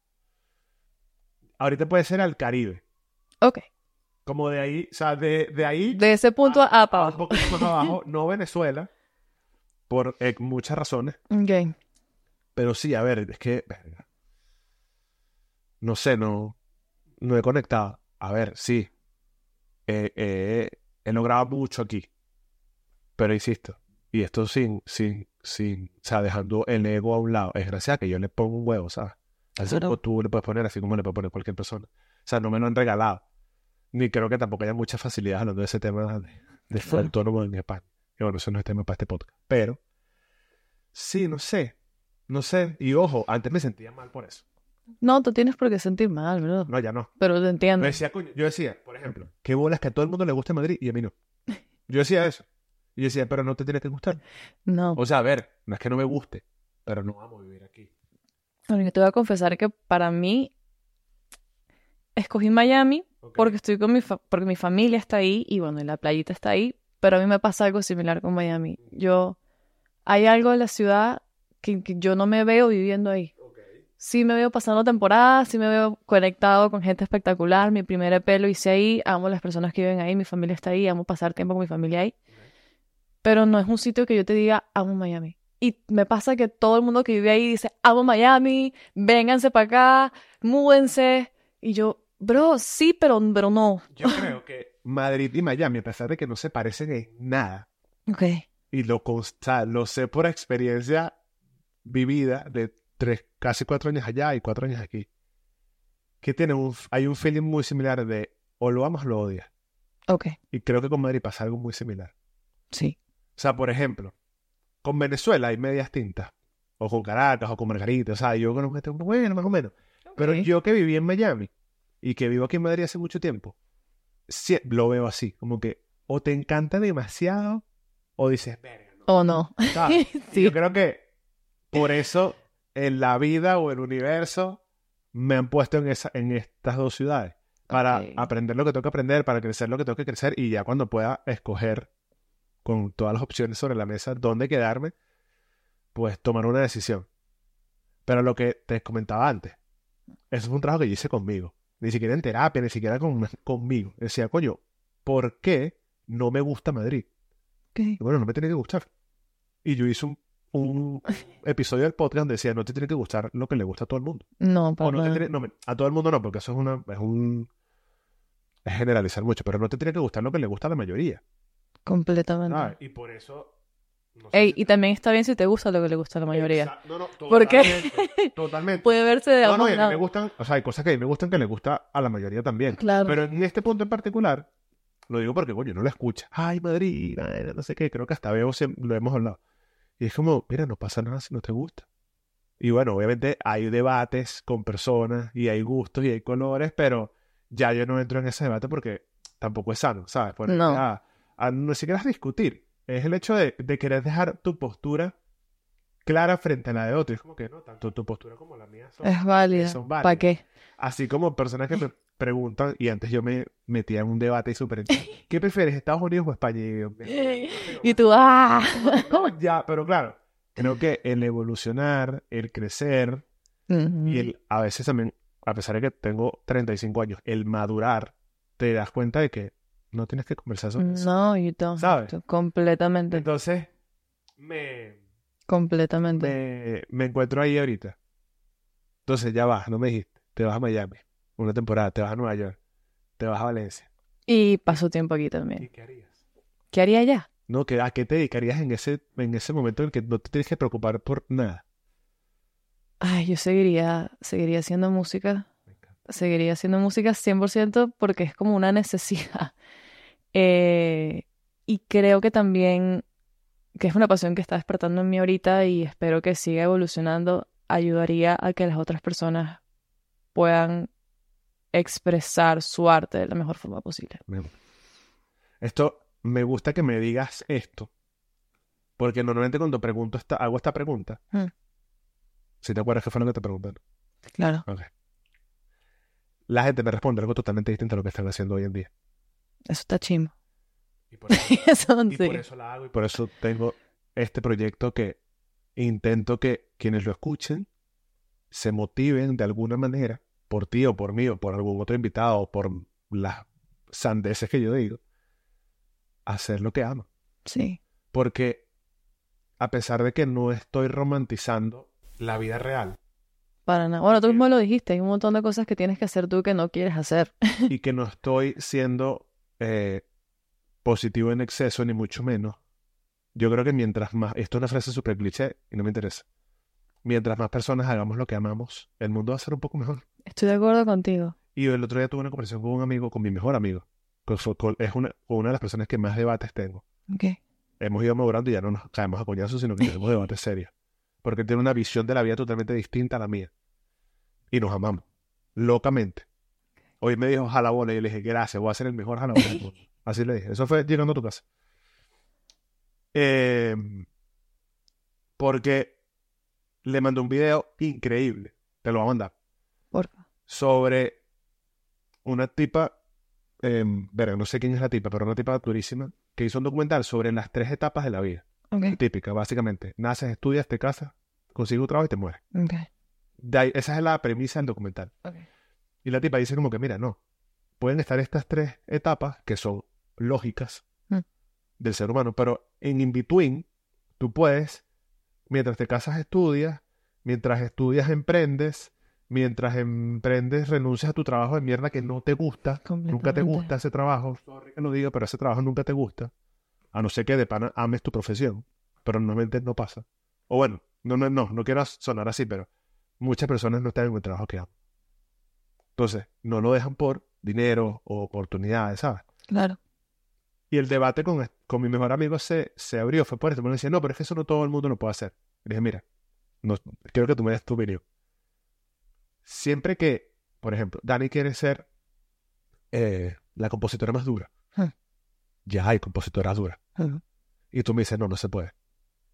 Ahorita puede ser al Caribe. Ok. Como de ahí, o sea, de, de ahí De ese punto a, para a abajo. poquito más abajo, no Venezuela, por eh, muchas razones. Ok. Pero sí, a ver, es que. No sé, no, no he conectado. A ver, sí. Eh, eh, he logrado mucho aquí. Pero insisto, y esto sin, sin, sin, o sea, dejando el ego a un lado, es gracias a que yo le pongo un huevo, ¿sabes? Así como tú le puedes poner, así como le puede poner cualquier persona. O sea, no me lo han regalado. Ni creo que tampoco haya mucha facilidad hablando de ese tema de, de Claro. autónomo en España. Y bueno, eso no es tema para este podcast. Pero, sí, no sé. No sé. Y ojo, antes me sentía mal por eso. No, tú tienes por qué sentir mal, bro. No, ya no. Pero te entiendo. decía, coño, yo decía, por ejemplo, qué bolas que a todo el mundo le guste Madrid y a mí no. Yo decía eso. Y yo decía, pero no te tiene que gustar. No. O sea, a ver, no es que no me guste, pero no amo vivir aquí. Bueno, yo te voy a confesar que para mí escogí Miami Porque estoy con mi fa- porque mi familia está ahí y bueno, la playita está ahí, pero a mí me pasa algo similar con Miami. Yo hay algo en la ciudad que, que yo no me veo viviendo ahí. Ok. Sí me veo pasando temporadas, sí me veo conectado con gente espectacular. Mi primer EP lo hice ahí, amo las personas que viven ahí, mi familia está ahí, amo pasar tiempo con mi familia ahí. Pero no es un sitio que yo te diga, amo Miami. Y me pasa que todo el mundo que vive ahí dice, amo Miami, vénganse para acá, múdense. Y yo, bro, sí, pero, pero no. Yo creo que Madrid y Miami, a pesar de que no se parecen en nada, Ok. y lo, consta, lo sé por experiencia vivida de tres, casi cuatro años allá y cuatro años aquí, que tiene un, hay un feeling muy similar de o lo amas o lo odias. Ok. Y creo que con Madrid pasa algo muy similar. Sí. O sea, por ejemplo, con Venezuela hay medias tintas. O con Caracas, o con Margarita. O sea, yo conozco este, bueno, más o menos. Pero yo que viví en Miami y que vivo aquí en Madrid hace mucho tiempo, sí, lo veo así. Como que o te encanta demasiado o dices, verga, no. ¿O no? Sí. Yo creo que por eso en la vida o el universo me han puesto en, esa, en estas dos ciudades. Para aprender lo que tengo que aprender, para crecer lo que tengo que crecer y ya cuando pueda escoger con todas las opciones sobre la mesa dónde quedarme, pues tomar una decisión. Pero lo que te comentaba antes, eso fue un trabajo que yo hice conmigo. Ni siquiera en terapia, ni siquiera con, conmigo. Decía, coño, ¿por qué no me gusta Madrid? Bueno, no me tiene que gustar. Y yo hice un, un episodio del podcast donde decía, no te tiene que gustar lo que le gusta a todo el mundo. No, para no tiene- no, a todo el mundo no, porque eso es una, es un, es generalizar mucho, pero no te tiene que gustar lo que le gusta a la mayoría. Completamente. ¿sabes? Y por eso... no sé Ey, si y te- también está bien si te gusta lo que le gusta a la mayoría. Exa- No, no, ¿Por qué? totalmente, Totalmente. Puede verse de no, no, me gustan, o sea, hay cosas que a mí me gustan que le gusta a la mayoría también. Claro. Pero en este punto en particular, lo digo porque, coño, no lo escucha. Ay, Madrid, ay, no sé qué, creo que hasta veo, lo hemos hablado. Y es como, mira, no pasa nada si no te gusta. Y bueno, obviamente hay debates con personas y hay gustos y hay colores, pero ya yo no entro en ese debate porque tampoco es sano, ¿sabes? Ponerte No. A, a no siquiera discutir. Es el hecho de, de querer dejar tu postura clara frente a la de otro. Es como que no, tanto tu postura como la mía son Es válida. son ¿Para válidas. qué? Así como personas que me preguntan, y antes yo me metía en un debate y súper... ¿Qué prefieres, Estados Unidos o España? Y, yo, Y tú, ¡ah! No, ya, pero claro, creo que el evolucionar, el crecer y el a veces también, a pesar de que tengo 35 años, el madurar, te das cuenta de que no tienes que conversar sobre eso. No, you don't. ¿Sabes? to. Completamente. Entonces, me, Completamente. me, me encuentro ahí ahorita. Entonces ya vas, no me dijiste, te vas a Miami, una temporada, te vas a Nueva York, te vas a Valencia. Y paso tiempo aquí ¿Y también. qué harías? ¿Qué haría allá? No, que, ¿a qué te dedicarías en ese, en ese momento en el que no te tienes que preocupar por nada? Ay, yo seguiría, seguiría haciendo música. Seguiría haciendo música 100% porque es como una necesidad. Eh, y creo que también, que es una pasión que está despertando en mí ahorita y espero que siga evolucionando, ayudaría a que las otras personas puedan expresar su arte de la mejor forma posible. Esto, me gusta que me digas esto, porque normalmente cuando pregunto esta, hago esta pregunta, Mm. si te acuerdas que fue lo que te preguntaron, Claro, la gente me responde algo totalmente distinto a lo que están haciendo hoy en día. Eso está chimo. Y por eso, Eso y sí. por eso la hago y por eso tengo este proyecto que intento que quienes lo escuchen se motiven de alguna manera por ti o por mí o por algún otro invitado o por las sandeces que yo digo a hacer lo que aman. Sí, Porque a pesar de que no estoy romantizando la vida real para nada. Bueno, tú mismo lo dijiste, hay un montón de cosas que tienes que hacer tú que no quieres hacer. y que no estoy siendo eh, positivo en exceso, ni mucho menos, yo creo que mientras más, esto es una frase súper cliché y no me interesa, mientras más personas hagamos lo que amamos, el mundo va a ser un poco mejor. Estoy de acuerdo contigo. Y el otro día tuve una conversación con un amigo, con mi mejor amigo, con, es una, con una de las personas que más debates tengo. Ok. Hemos ido madurando y ya no nos caemos a coñazos, sino que tenemos debates serios. Porque él tiene una visión de la vida totalmente distinta a la mía. Y nos amamos. Locamente. Hoy me dijo jalabola y yo le dije, gracias, voy a ser el mejor jalabola. Así le dije. Eso fue llegando a tu casa. Eh, porque le mandé un video increíble. Te lo voy a mandar. Porfa. Sobre una tipa, eh, verga, no sé quién es la tipa, pero una tipa durísima, que hizo un documental sobre las tres etapas de la vida. Ok. Típica, básicamente. Naces, estudias, te casas, consigues un trabajo y te mueres. Ok. De ahí- esa es la premisa del documental. Ok. Y la tipa dice como que, mira, no. Pueden estar estas tres etapas que son lógicas Mm. del ser humano, pero en in-between tú puedes, mientras te casas estudias, mientras estudias emprendes, mientras emprendes renuncias a tu trabajo de mierda que no te gusta, nunca te gusta ese trabajo, sorry que lo diga, pero ese trabajo nunca te gusta, a no ser que de pana ames tu profesión, pero normalmente no pasa. O bueno, no, no, no, no quiero sonar así, pero muchas personas no están en el trabajo que aman. Entonces, no lo dejan por dinero o oportunidades, ¿sabes? Claro. Y el debate con, con mi mejor amigo se, se abrió, fue por eso. Me decía, no, pero es que eso no todo el mundo lo puede hacer. Y dije, mira, no, quiero que tú me des tu opinión. Siempre que, por ejemplo, Dani quiere ser eh, la compositora más dura, ya hay compositoras duras. Y tú me dices, no, no se puede.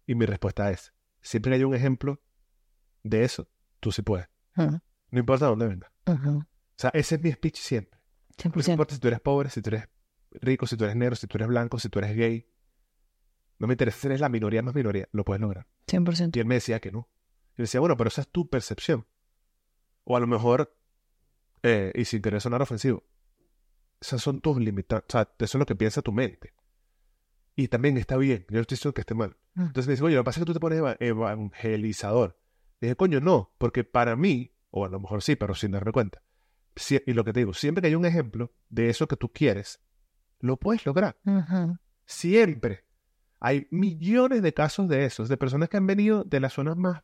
Y mi respuesta es, siempre que hay un ejemplo de eso, tú sí puedes. No importa dónde venga. O sea, ese es mi speech siempre. No 100%. importa si tú eres pobre, si tú eres rico, si tú eres negro, si tú eres blanco, si tú eres gay. No me interesa si eres la minoría más minoría, lo puedes lograr. 100%. Y él me decía que no. Y decía, bueno, pero esa es tu percepción. O a lo mejor, eh, y sin querer sonar ofensivo, esas son tus limitantes. O sea, eso es lo que piensa tu mente. Y también está bien. Yo no estoy diciendo que esté mal. Mm. Entonces me dice, oye, lo que pasa es que tú te pones eva- evangelizador. dije, coño, no, porque para mí, o a lo mejor sí, pero sin darme cuenta. Si- y lo que te digo, siempre que hay un ejemplo de eso que tú quieres, lo puedes lograr. Siempre. Hay millones de casos de esos, de personas que han venido de las zonas más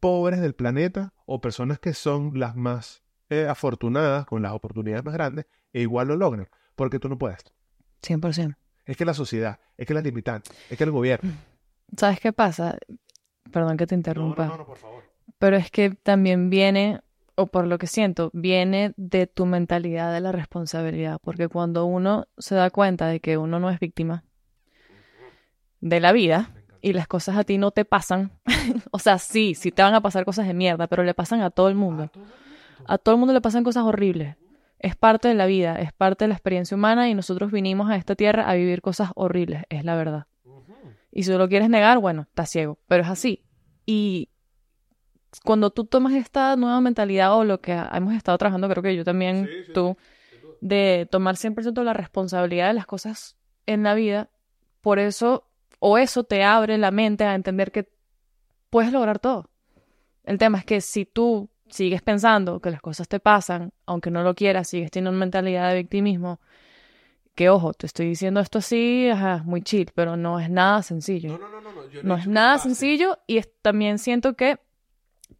pobres del planeta o personas que son las más eh, afortunadas, con las oportunidades más grandes, e igual lo logran, porque tú no puedes. 100%. Es que la sociedad, es que la limitante, es que el gobierno. ¿Sabes qué pasa? Perdón que te interrumpa. por favor. Pero es que también viene, o por lo que siento, viene de tu mentalidad de la responsabilidad. Porque cuando uno se da cuenta de que uno no es víctima de la vida y las cosas a ti no te pasan, o sea, sí, sí te van a pasar cosas de mierda, pero le pasan a todo el mundo. A todo el mundo le pasan cosas horribles. Es parte de la vida, es parte de la experiencia humana y nosotros vinimos a esta tierra a vivir cosas horribles, es la verdad. Y si lo quieres negar, bueno, estás ciego, pero es así. Y cuando tú tomas esta nueva mentalidad o lo que hemos estado trabajando, creo que yo también, Sí, sí, tú, de tomar 100% la responsabilidad de las cosas en la vida, por eso, o eso te abre la mente a entender que puedes lograr todo. El tema es que si tú sigues pensando que las cosas te pasan, aunque no lo quieras, sigues teniendo una mentalidad de victimismo, que ojo, te estoy diciendo esto así, ajá, muy chill, pero no es nada sencillo. no, no, no, no. yo No es nada sencillo y es- también siento que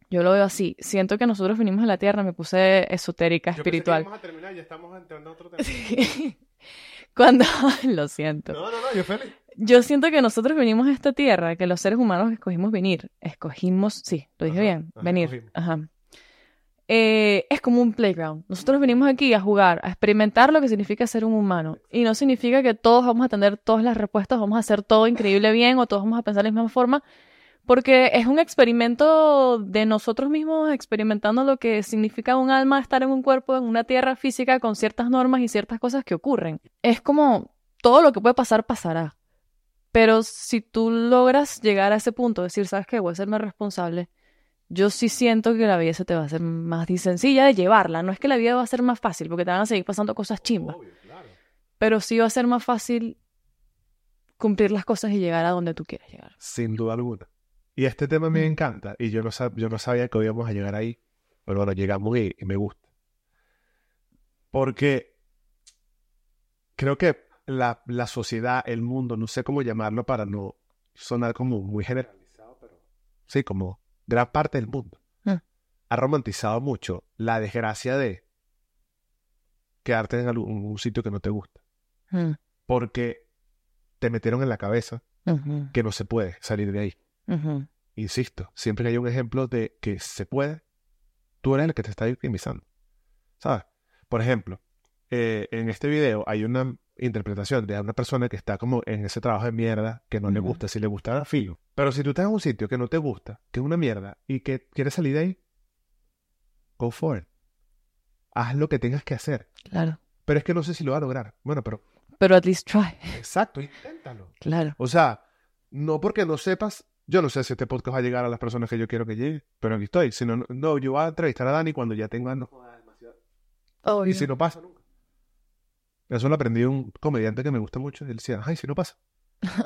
yo lo veo así. Siento que nosotros venimos a la Tierra, me puse esotérica, espiritual. vamos a terminar, ya estamos entrando a otro Cuando, lo siento. No, no, no, yo feliz. Yo siento que nosotros venimos a esta Tierra, que los seres humanos escogimos venir. Escogimos, sí, lo dije Ajá, bien, ajá, venir. escogimos. Ajá. Eh, es como un playground. Nosotros venimos aquí a jugar, a experimentar lo que significa ser un humano. Y no significa que todos vamos a tener todas las respuestas, vamos a hacer todo increíble bien o todos vamos a pensar de la misma forma. Porque es un experimento de nosotros mismos experimentando lo que significa un alma estar en un cuerpo, en una tierra física con ciertas normas y ciertas cosas que ocurren. Es como todo lo que puede pasar, pasará. Pero si tú logras llegar a ese punto, decir, ¿sabes qué? Voy a serme responsable. Yo sí siento que la vida se te va a hacer más sencilla de llevarla. No es que la vida va a ser más fácil, porque te van a seguir pasando cosas chimbas. Claro. Pero sí va a ser más fácil cumplir las cosas y llegar a donde tú quieres llegar. Sin duda alguna. Y este tema me Mm. encanta. Y yo no, sab- yo no sabía que íbamos a llegar ahí. Pero bueno, llegamos y, y me gusta. Porque creo que la, la sociedad, el mundo, no sé cómo llamarlo para no sonar como muy generalizado, pero sí, como gran parte del mundo, Mm. ha romantizado mucho la desgracia de quedarte en algún un sitio que no te gusta. Mm, Porque te metieron en la cabeza que no se puede salir de ahí. Insisto, siempre que hay un ejemplo de que se puede, tú eres el que te está victimizando. ¿Sabes? Por ejemplo, eh, en este video hay una interpretación de una persona que está como en ese trabajo de mierda que no le gusta. Si le gustara, filo. Pero si tú estás en un sitio que no te gusta, que es una mierda y que quieres salir de ahí, go for it. Haz lo que tengas que hacer. Claro. Pero es que no sé si lo va a lograr. Bueno, pero Pero at least try. exacto, inténtalo. Claro. O sea, no porque no sepas, yo no sé si este podcast va a llegar a las personas que yo quiero que llegue, pero aquí estoy. Si no, no- yo voy a entrevistar a Dani cuando ya tenga... No, y si no pasa nunca. Eso lo aprendí de un comediante que me gusta mucho. Él decía, ay, si no pasa.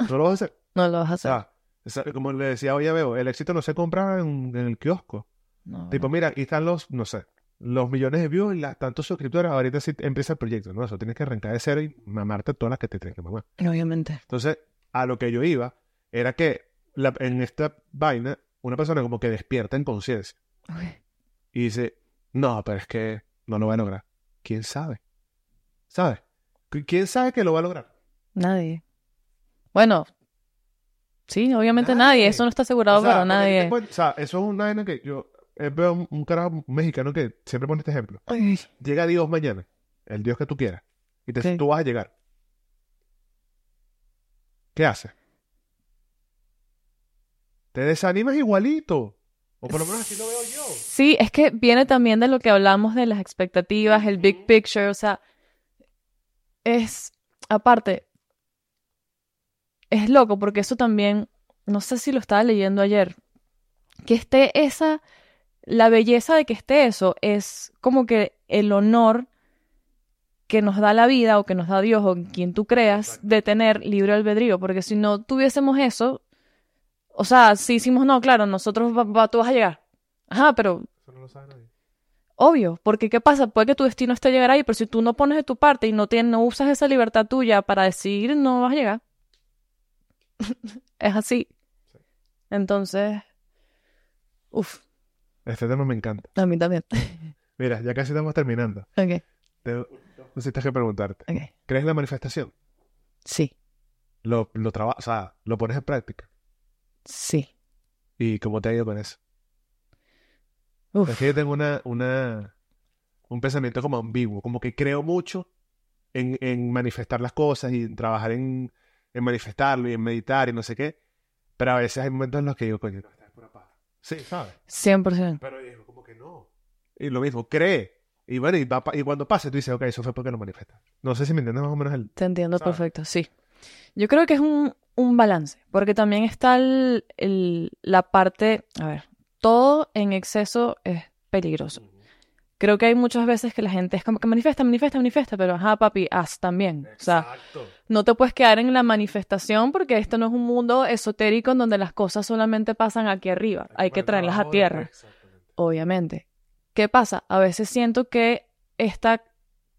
No lo vas a hacer. No lo vas a hacer. esa- como le decía hoy a Bebo, el éxito no se compra en, en el kiosco. No, Tipo, mira, aquí están los, no sé, los millones de views y las tantos suscriptores. Ahorita sí empieza el proyecto, ¿no? Eso tienes que arrancar de cero y mamarte todas las que te tienes que mamar. Obviamente. Entonces, a lo que yo iba era que la- en esta vaina, una persona como que despierta en conciencia y dice, no, pero es que no lo va a lograr. ¿Quién sabe? ¿Sabes? ¿Qui- ¿Quién sabe que lo va a lograr? Nadie. Bueno, sí, obviamente Nadie. nadie. Eso no está asegurado O sea, para nadie. o sea, eso es una vaina que yo eh, veo un, un carajo mexicano que siempre pone este ejemplo. Ay, Llega Dios mañana, el Dios que tú quieras, y te, tú vas a llegar. ¿Qué haces? Te desanimas igualito. O por lo menos así lo veo yo. Sí, es que viene también de lo que hablamos de las expectativas, el big picture, o sea, es, aparte, es loco porque eso también, no sé si lo estaba leyendo ayer, que esté esa, la belleza de que esté eso es como que el honor que nos da la vida o que nos da Dios o quien tú creas de tener libre albedrío, porque si no tuviésemos eso, o sea, si hicimos, no, claro, nosotros, va- va- tú vas a llegar. Ajá, pero Eso no lo sabe nadie. obvio, porque ¿qué pasa? Puede que tu destino esté llegar ahí, pero si tú no pones de tu parte y no, tienes, no usas esa libertad tuya para decidir, no vas a llegar. es así. Sí. Entonces, uff, Este tema me encanta. a mí también. Mira, ya casi estamos terminando. ok, Te, necesitas que preguntarte. ok. ¿Crees en la manifestación? Sí, Lo, lo traba- o sea, lo pones en práctica. Sí. ¿Y cómo te ha ido con eso? Uf, Es que yo tengo una, una, un pensamiento como ambiguo, como que creo mucho en, en manifestar las cosas y en trabajar en, en manifestarlo y en meditar y no sé qué, pero a veces hay momentos en los que digo, coño, no, esta es pura paja. Sí, ¿sabes? 100%. Pero digo, como que no. Y lo mismo, cree. Y bueno, y, va y cuando pase, tú dices, ok, eso fue porque lo manifestas. No sé si me entiendes más o menos el... Te entiendo ¿Sabes? perfecto, sí. Yo creo que es un, un balance, porque también está el- el- la parte, a ver, todo en exceso es peligroso. Creo que hay muchas veces que la gente es como que manifiesta, manifiesta, manifiesta, pero ajá, papi, haz también. O sea, Exacto. no te puedes quedar en la manifestación porque esto no es un mundo esotérico en donde las cosas solamente pasan aquí arriba. Hay que traerlas a tierra, obviamente. ¿Qué pasa? A veces siento que esta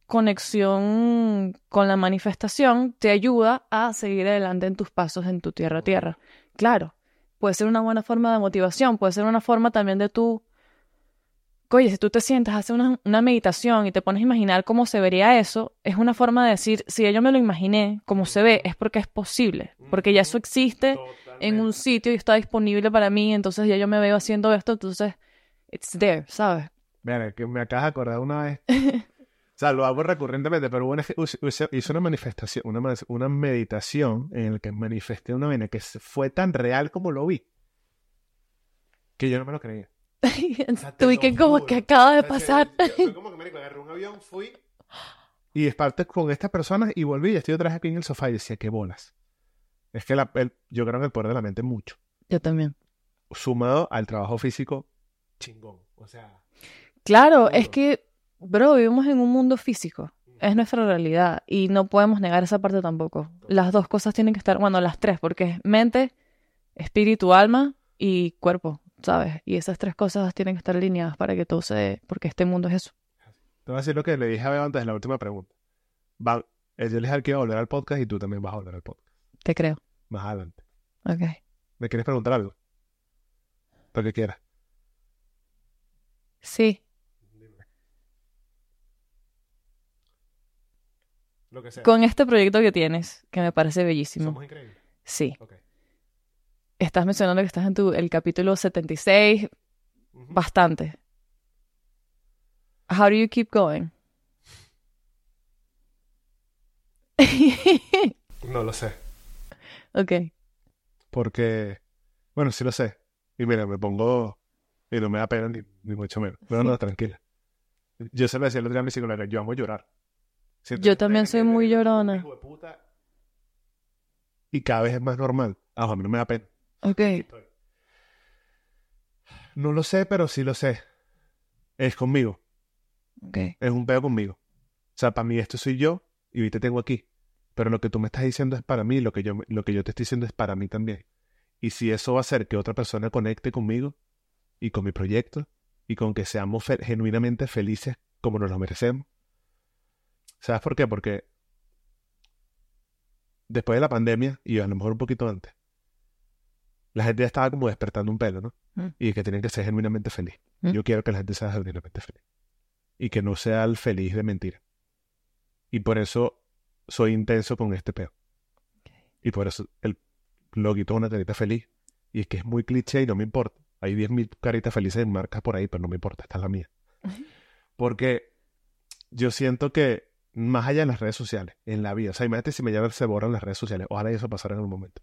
conexión con la manifestación te ayuda a seguir adelante en tus pasos en tu tierra a tierra. Claro, puede ser una buena forma de motivación, puede ser una forma también de tú oye, si tú te sientas, haces una, una meditación y te pones a imaginar cómo se vería eso, es una forma de decir, si yo me lo imaginé como se ve, es porque es posible, porque ya eso existe en un sitio y está disponible para mí, entonces ya yo me veo haciendo esto, entonces, it's there, ¿sabes? Mira, que me acabas de acordar una vez. o sea, lo hago recurrentemente, pero bueno, hice una manifestación, una, una meditación en la que manifesté una vena que fue tan real como lo vi, que yo no me lo creía. Tú y que como que acaba de pasar. Fue como que me agarré un avión, fui y parte con estas personas y volví y estoy otra vez aquí en el sofá y decía, qué bolas. Es que la, yo creo que el poder de la mente mucho. Yo también. Sumado al trabajo físico, chingón. O sea. Claro, es que, bro, vivimos en un mundo físico. Es nuestra realidad. Y no podemos negar esa parte tampoco. Las dos cosas tienen que estar, bueno, las tres, porque es mente, espíritu, alma y cuerpo. ¿sabes? Y esas tres cosas tienen que estar alineadas para que todo se dé, porque este mundo es eso. Te voy a decir lo que le dije a Beba antes de la última pregunta. Va, yo le dije que iba a volver al podcast y tú también vas a volver al podcast. Te creo. Más adelante. Ok. ¿Me quieres preguntar algo? Lo que quieras. Sí. Lo que sea. Con este proyecto que tienes, que me parece bellísimo. Somos increíbles. Sí. Estás mencionando que estás en tu, el capítulo 76. Bastante. How do you keep going? no lo sé. Ok. Porque, bueno, sí lo sé. Y mira, me pongo, y no me da pena ni, mucho menos. No, no, tranquila. Yo se lo decía el otro día a mi psicóloga, yo amo llorar. Yo también soy muy llorona. Y cada vez es más normal. Ah, a mí no me da pena. Ok. No lo sé, pero sí lo sé. Es conmigo. Ok. Es un pedo conmigo. O sea, para mí esto soy yo y hoy te tengo aquí. Pero lo que tú me estás diciendo es para mí, lo que yo, lo que yo te estoy diciendo es para mí también. Y si eso va a hacer que otra persona conecte conmigo y con mi proyecto y con que seamos genuinamente felices como nos lo merecemos. ¿Sabes por qué? Porque después de la pandemia, y a lo mejor un poquito antes, la gente ya estaba como despertando un pelo, ¿no? Mm. Y que tienen que ser genuinamente feliz. Mm. Yo quiero que la gente sea genuinamente feliz. Y que no sea el feliz de mentira. Y por eso soy intenso con este peo. Y por eso el loguito es una carita feliz. Y es que es muy cliché y no me importa. Hay 10.000 caritas felices en marcas por ahí, pero no me importa, esta es la mía. Porque yo siento que más allá de las redes sociales, en la vida, o sea, imagínate si me llaman se borran las redes sociales, ojalá eso pasara en un momento.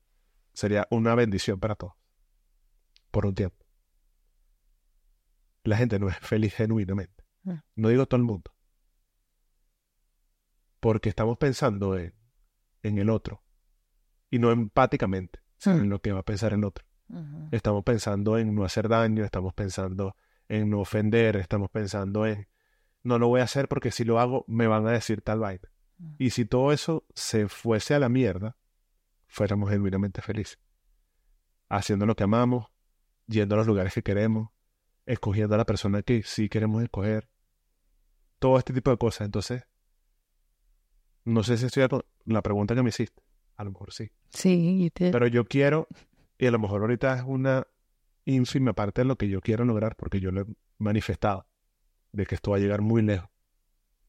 Sería una bendición para todos. Por un tiempo. La gente no es feliz genuinamente. Mm. No digo todo el mundo. Porque estamos pensando en, en el otro. Y no empáticamente, en lo que va a pensar el otro. Estamos pensando en no hacer daño, estamos pensando en no ofender, estamos pensando en no lo voy a hacer porque si lo hago me van a decir tal vaina. Mm. Y si todo eso se fuese a la mierda, fuéramos genuinamente felices. Haciendo lo que amamos, yendo a los lugares que queremos, escogiendo a la persona que sí queremos escoger. Todo este tipo de cosas. Entonces, no sé si estoy con la pregunta que me hiciste. A lo mejor sí. Sí. Pero yo quiero, y a lo mejor ahorita es una ínfima parte de lo que yo quiero lograr, porque yo lo he manifestado, de que esto va a llegar muy lejos.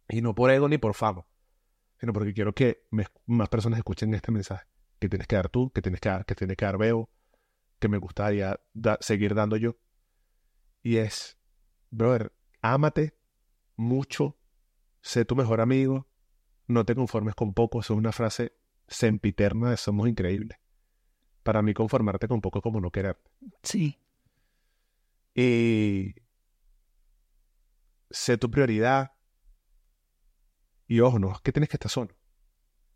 Y no por ego ni por fama, sino porque quiero que me- más personas escuchen este mensaje. Que tienes que dar tú, que tienes que dar, que tienes que dar Bebo, que me gustaría da- seguir dando yo. Y es, brother, ámate mucho, sé tu mejor amigo, no te conformes con poco. Eso es una frase sempiterna de Somos Increíbles. Para mí, conformarte con poco es como no querer. Sí. Y sé tu prioridad. Y ojo, no es que tienes que estar solo.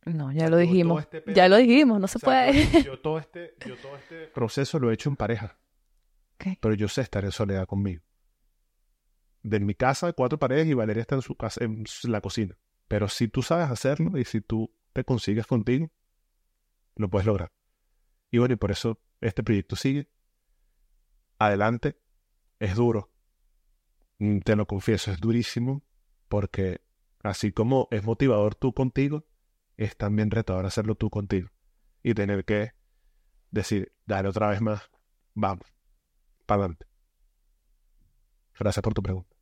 No, ya lo Yo dijimos. este pedo- Ya lo dijimos, no se O sea, puede. Yo, yo todo este, yo todo este proceso lo he hecho en pareja. Pero yo sé estar en soledad conmigo. De mi casa, cuatro paredes y Valeria está en su casa, en la cocina. Pero si tú sabes hacerlo y si tú te consigues contigo, lo puedes lograr. Y bueno, y por eso este proyecto sigue. Adelante. Es duro. Mm, Te lo confieso, es durísimo. Porque así como es motivador tú contigo, es también retador hacerlo tú contigo. Y tener que decir, dale otra vez más, vamos, para adelante. Gracias por tu pregunta.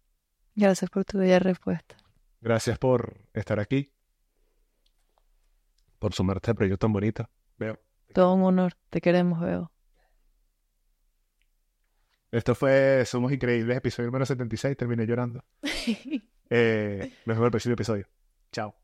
Gracias por tu bella respuesta. Gracias por estar aquí. Por sumarte a proyecto tan bonito. Veo. Todo un honor. Te queremos, Veo. Esto fue Somos Increíbles, episodio número 76. Terminé llorando. Eh, nos vemos en el próximo episodio. Chao.